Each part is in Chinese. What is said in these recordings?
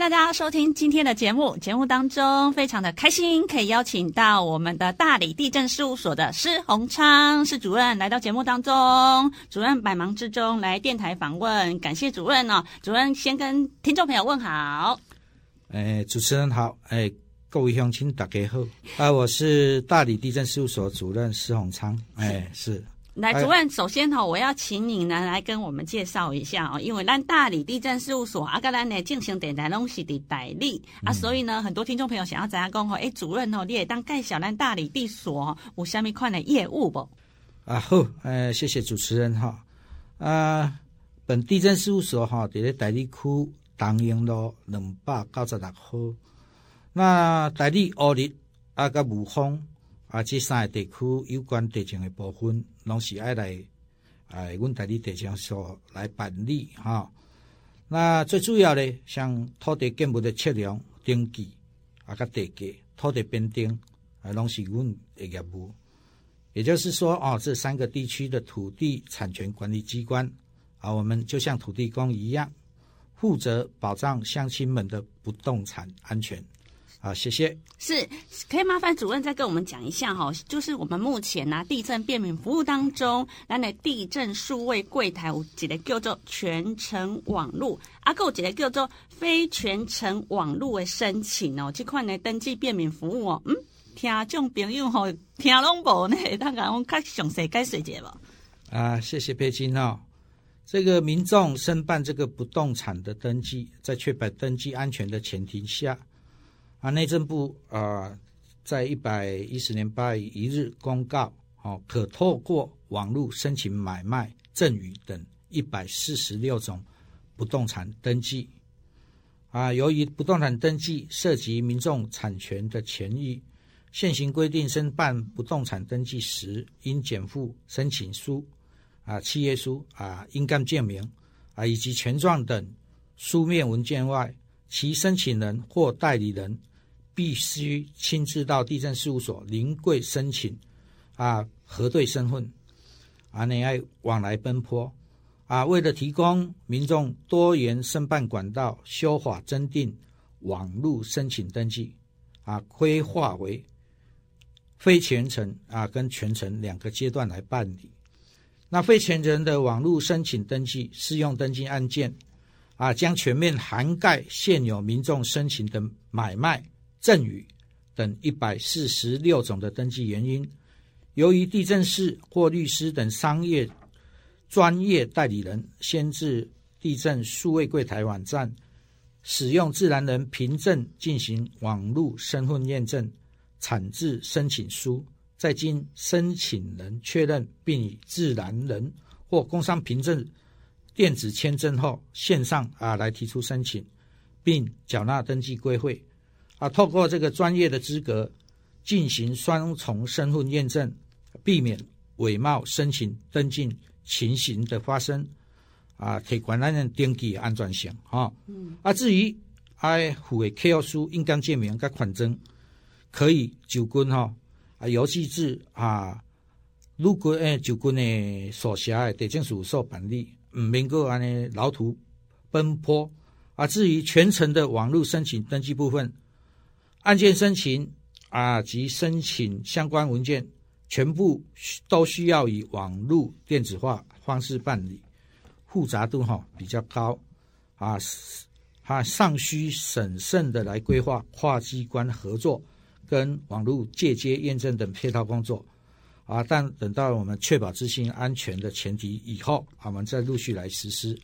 大家收听今天的节目。节目当中非常的开心，可以邀请到我们的大理地震事务所的施宏昌施主任来到节目当中。主任百忙之中来电台访问，感谢主任哦。主任先跟听众朋友问好。哎，主持人好，哎，各位乡亲大家好。啊，我是大理地震事务所主任施宏昌。哎，是。来，主任，首先哈，我要请你呢来跟我们介绍一下哦，因为咱大理地震事务所啊，跟咱呢进行电台拢是的代理、嗯、啊，所以呢，很多听众朋友想要知影讲吼，哎，主任哦，你也当介绍咱大理地所有虾米款的业务不？啊好，呃，谢谢主持人哈，啊，本地震事务所哈，在咧大理区东英路两百九十六号，那大理乌日啊，甲武峰。啊，这三个地区有关地震的部分，拢是爱来，哎，阮大里地政所来办理哈。那最主要的，像土地建物的测量、登记，啊，甲地价、土地编定，啊，拢是阮的业务。也就是说，哦，这三个地区的土地产权管理机关，啊，我们就像土地公一样，负责保障乡亲们的不动产安全。好，谢谢。是，可以麻烦主任再跟我们讲一下哈，就是我们目前呢、啊、地震便民服务当中，咱的地震数位柜台有一个叫做全程网络，啊，还有一个叫做非全程网络的申请哦，这款的登记便民服务哦，嗯，听众朋友吼，听拢无呢，大家我较详细解释一下吧。啊，谢谢佩金哦。这个民众申办这个不动产的登记，在确保登记安全的前提下。啊，内政部啊，在一百一十年八月一日公告，哦，可透过网络申请买卖、赠与等一百四十六种不动产登记。啊，由于不动产登记涉及民众产权的权益，现行规定申办不动产登记时，应检附申请书、啊契约书、啊印鉴证明、啊以及权状等书面文件外，其申请人或代理人。必须亲自到地政事务所临柜申请，啊，核对身份，啊，你爱往来奔波，啊，为了提供民众多元申办管道，修法增订网络申请登记，啊，规划为非全程啊跟全程两个阶段来办理。那非全程的网络申请登记适用登记案件，啊，将全面涵盖现有民众申请的买卖。赠与等一百四十六种的登记原因，由于地政士或律师等商业专业代理人，先至地震数位柜台网站使用自然人凭证进行网络身份验证，产制申请书，再经申请人确认，并以自然人或工商凭证电子签证后，线上啊来提出申请，并缴纳登记规费。啊，透过这个专业的资格进行双重身份验证，避免伪冒申请登记情形的发生。啊，提高咱的登记安全性。哈，嗯。啊，至于爱附的契约书、印鉴证明、甲款证，可以就近哈啊邮寄至啊，如果诶就近的所辖的地政事务所办理，唔免个安尼劳途奔波。啊，至于全程的网络申请登记部分。案件申请啊及申请相关文件，全部都需要以网络电子化方式办理，复杂度哈比较高啊，哈尚需审慎的来规划跨机关合作跟网络借接验证等配套工作啊，但等到我们确保资讯安全的前提以后，我们再陆续来实施。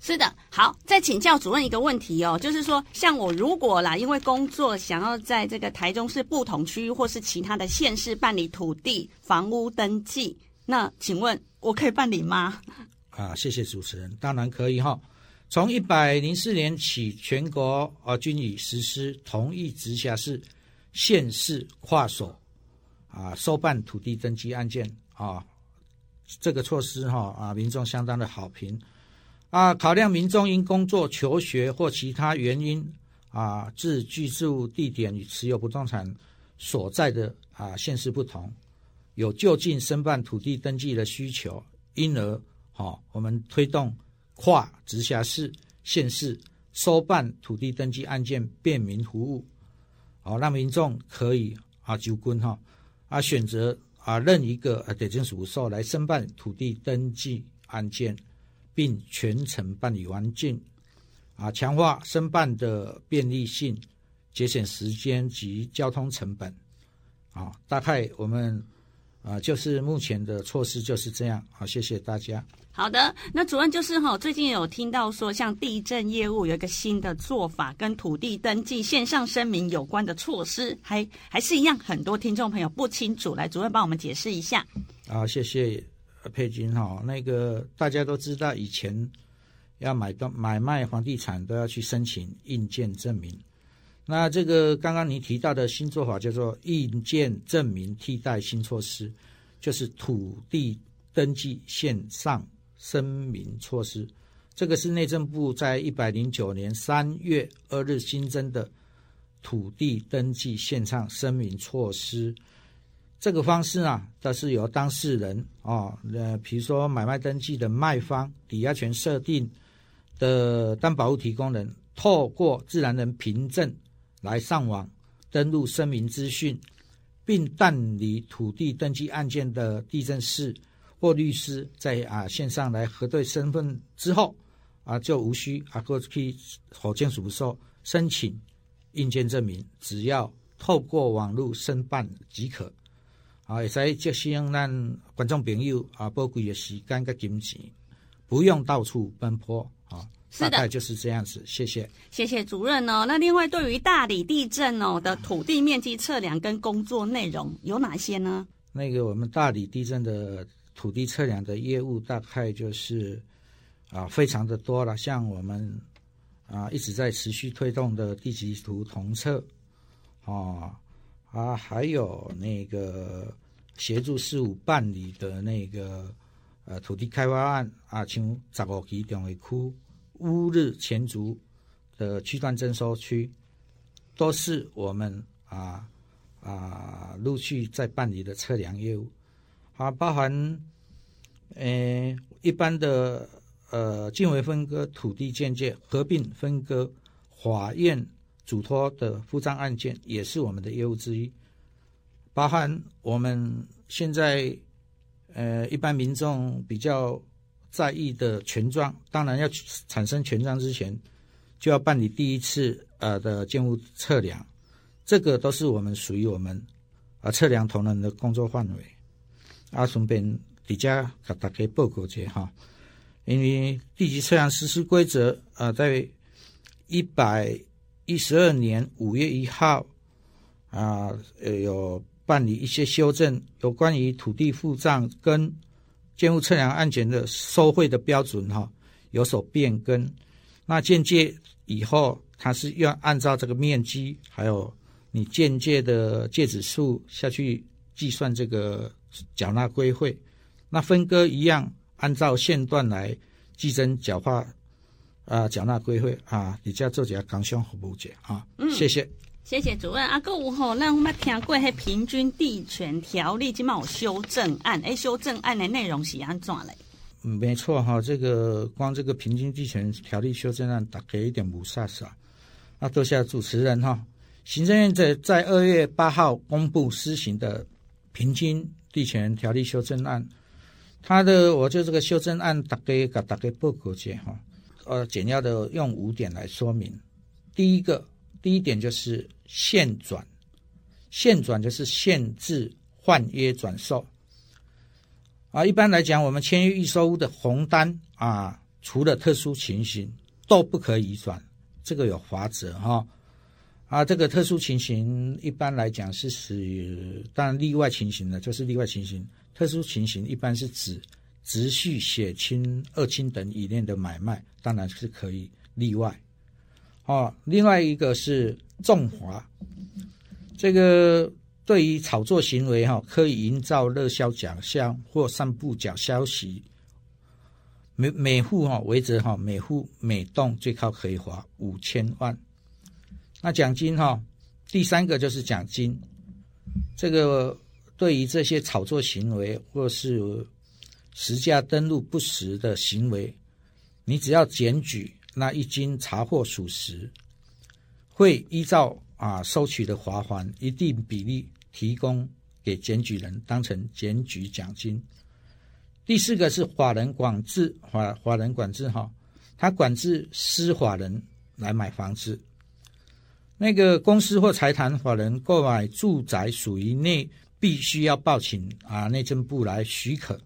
是的，好，再请教主任一个问题哦，就是说，像我如果啦，因为工作想要在这个台中市不同区域或是其他的县市办理土地房屋登记，那请问我可以办理吗？啊，谢谢主持人，当然可以哈。从一百零四年起，全国啊均已实施同一直辖市县市跨所啊收办土地登记案件啊。这个措施哈啊，民众相当的好评啊。考量民众因工作、求学或其他原因啊，自居住地点与持有不动产所在的啊县市不同，有就近申办土地登记的需求，因而哈，我们推动跨直辖市、县市收办土地登记案件便民服务，好让民众可以啊就近哈啊选择。啊，任一个啊地政事务所来申办土地登记案件，并全程办理完竣，啊，强化申办的便利性，节省时间及交通成本，啊，大概我们啊就是目前的措施就是这样，好，谢谢大家。好的，那主任就是哈，最近有听到说，像地震业务有一个新的做法，跟土地登记线上声明有关的措施，还还是一样，很多听众朋友不清楚，来主任帮我们解释一下。好，谢谢佩君哈。那个大家都知道，以前要买到买卖房地产都要去申请印鉴证明，那这个刚刚你提到的新做法叫做印鉴证明替代新措施，就是土地登记线上。声明措施，这个是内政部在一百零九年三月二日新增的土地登记线上声明措施。这个方式啊，它是由当事人啊，呃，比如说买卖登记的卖方、抵押权设定的担保物提供人，透过自然人凭证来上网登录声明资讯，并办理土地登记案件的地政士。或律师在啊线上来核对身份之后啊，就无需啊过去地政事务所申请印鉴证明，只要透过网络申办即可。啊，也在节省咱观众朋友啊宝贵的时间跟金钱，不用到处奔波啊。是的，大概就是这样子。谢谢，谢谢主任哦。那另外，对于大理地震哦的土地面积测量跟工作内容有哪些呢？那个我们大理地震的。土地测量的业务大概就是啊，非常的多了。像我们啊一直在持续推动的地籍图同测啊啊，还有那个协助事务办理的那个呃土地开发案啊，像十五期中的区乌日前竹的区段征收区，都是我们啊啊陆续在办理的测量业务。啊，包含，呃，一般的呃，竞为分割土地鉴界、合并分割、法院嘱托的复杂案件，也是我们的业务之一。包含我们现在呃，一般民众比较在意的权状，当然要产生权状之前，就要办理第一次呃的建物测量，这个都是我们属于我们啊、测量同仁的工作范围。啊，顺便底下给大家报告一下哈，因为地籍测量实施规则啊，在一百一十二年五月一号啊，呃，有办理一些修正，有关于土地付账跟建物测量案件的收费的标准哈，有所变更。那间接以后，它是要按照这个面积，还有你间接的界址数下去计算这个。缴纳规费，那分割一样，按照线段来计征缴划，啊，缴纳规费啊，你家做些工商服务者啊，嗯，谢谢，谢谢主任。啊，阁有吼，咱我们听过迄平均地权条例，即嘛有修正案，诶，修正案的内容是安怎嘞？嗯，没错哈，这个光这个平均地权条例修正案，大概一点五啥啥。那多谢主持人哈，行政院在在二月八号公布施行的平均。地权条例修正案，它的我就这个修正案大概给大家报告一下哈，呃，简要的用五点来说明。第一个，第一点就是限转，限转就是限制换约转售。啊，一般来讲，我们签约预售屋的红单啊，除了特殊情形都不可以转，这个有法则哈。啊，这个特殊情形一般来讲是指，当然例外情形呢，就是例外情形。特殊情形一般是指直系血亲、二亲等以内的买卖，当然是可以例外。哦，另外一个是重划，这个对于炒作行为哈，可以营造热销假象或散布假消息，每每户哈为则哈，每户每栋最高可以罚五千万。那奖金哈，第三个就是奖金，这个对于这些炒作行为或是实价登录不实的行为，你只要检举，那一经查获属实，会依照啊收取的罚锾一定比例提供给检举人，当成检举奖金。第四个是法人管制，法法人管制哈，他管制私法人来买房子。那个公司或财团法人购买住宅属于内，必须要报请啊内政部来许可。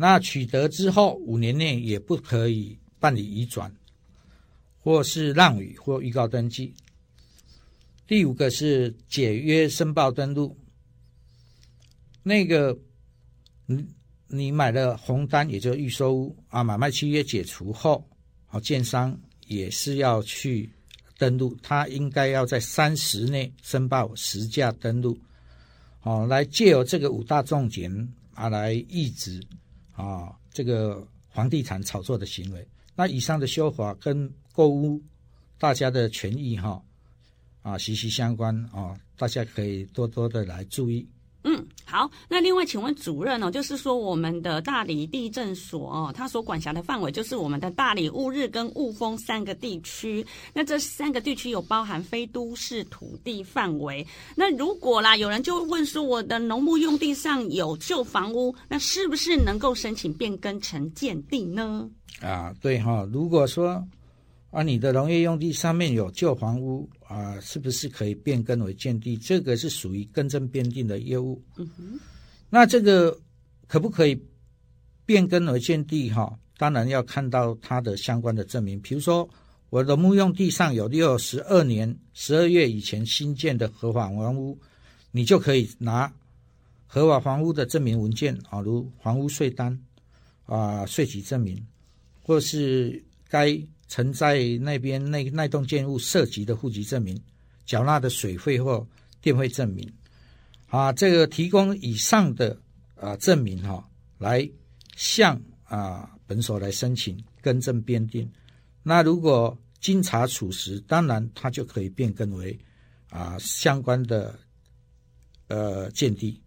那取得之后五年内也不可以办理移转，或是让与或预告登记。第五个是解约申报登录。那个你你买了红单，也就预售屋啊，买卖契约解除后，啊，建商也是要去。登录，他应该要在三十内申报实价登录，哦，来借由这个五大重点啊，来抑制啊这个房地产炒作的行为。那以上的修法跟购物大家的权益哈啊息息相关啊，大家可以多多的来注意。好。那另外，请问主任哦，就是说我们的大理地政所哦，它所管辖的范围就是我们的大理、乌日跟雾峰三个地区。那这三个地区有包含非都市土地范围。那如果啦，有人就问说，我的农牧用地上有旧房屋，那是不是能够申请变更成建地呢？啊，对哈。如果说啊，你的农业用地上面有旧房屋。啊，是不是可以变更为建地？这个是属于更正变定的业务。嗯哼，那这个可不可以变更为建地？哈，当然要看到它的相关的证明。比如说，我的墓用地上有六十二年十二月以前新建的合法房屋，你就可以拿合法房屋的证明文件啊，如房屋税单啊、税籍证明，或是该。曾在那边那那栋建物涉及的户籍证明，缴纳的水费或电费证明，啊，这个提供以上的啊证明哈，来向啊本所来申请更正编定。那如果经查属实，当然它就可以变更为啊相关的呃建地。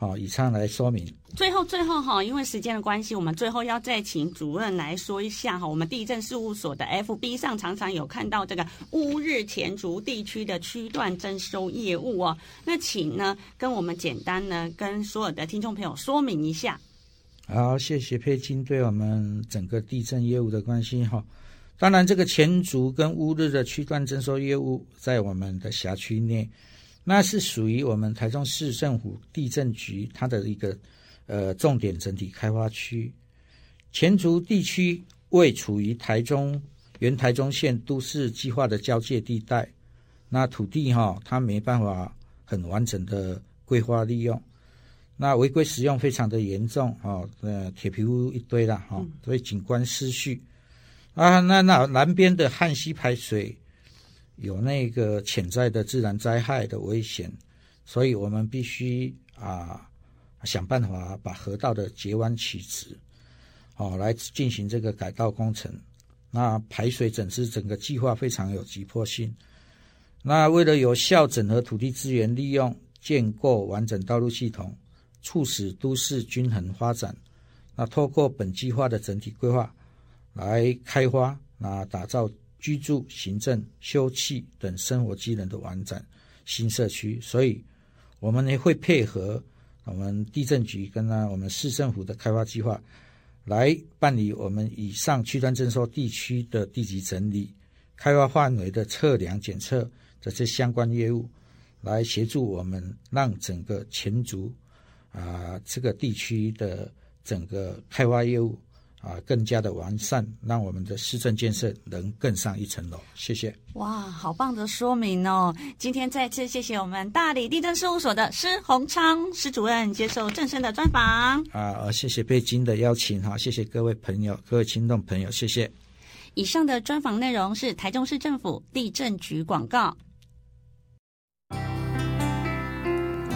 好，以上来说明。最后，最后哈，因为时间的关系，我们最后要再请主任来说一下哈，我们地震事务所的 FB 上常常有看到这个乌日前竹地区的区段征收业务哦。那请呢，跟我们简单呢，跟所有的听众朋友说明一下。好，谢谢佩金对我们整个地震业务的关心哈。当然，这个前竹跟乌日的区段征收业务在我们的辖区内。那是属于我们台中市政府地震局它的一个呃重点整体开发区，前竹地区位处于台中原台中县都市计划的交界地带，那土地哈、哦、它没办法很完整的规划利用，那违规使用非常的严重啊，呃铁皮屋一堆了哈，所以景观失序。啊，那那南边的汉溪排水。有那个潜在的自然灾害的危险，所以我们必须啊想办法把河道的截弯取直，哦，来进行这个改道工程。那排水整治整个计划非常有急迫性。那为了有效整合土地资源利用，建构完整道路系统，促使都市均衡发展，那透过本计划的整体规划来开发，那打造。居住、行政、休憩等生活机能的完整新社区，所以我们也会配合我们地震局跟呢我们市政府的开发计划，来办理我们以上区段征收地区的地籍整理、开发范围的测量检测这些相关业务，来协助我们让整个前竹啊这个地区的整个开发业务。啊，更加的完善，让我们的市政建设能更上一层楼。谢谢。哇，好棒的说明哦！今天再次谢谢我们大理地震事务所的施宏昌施主任接受正声的专访。啊，谢谢北京的邀请哈，谢谢各位朋友、各位听众朋友，谢谢。以上的专访内容是台中市政府地震局广告。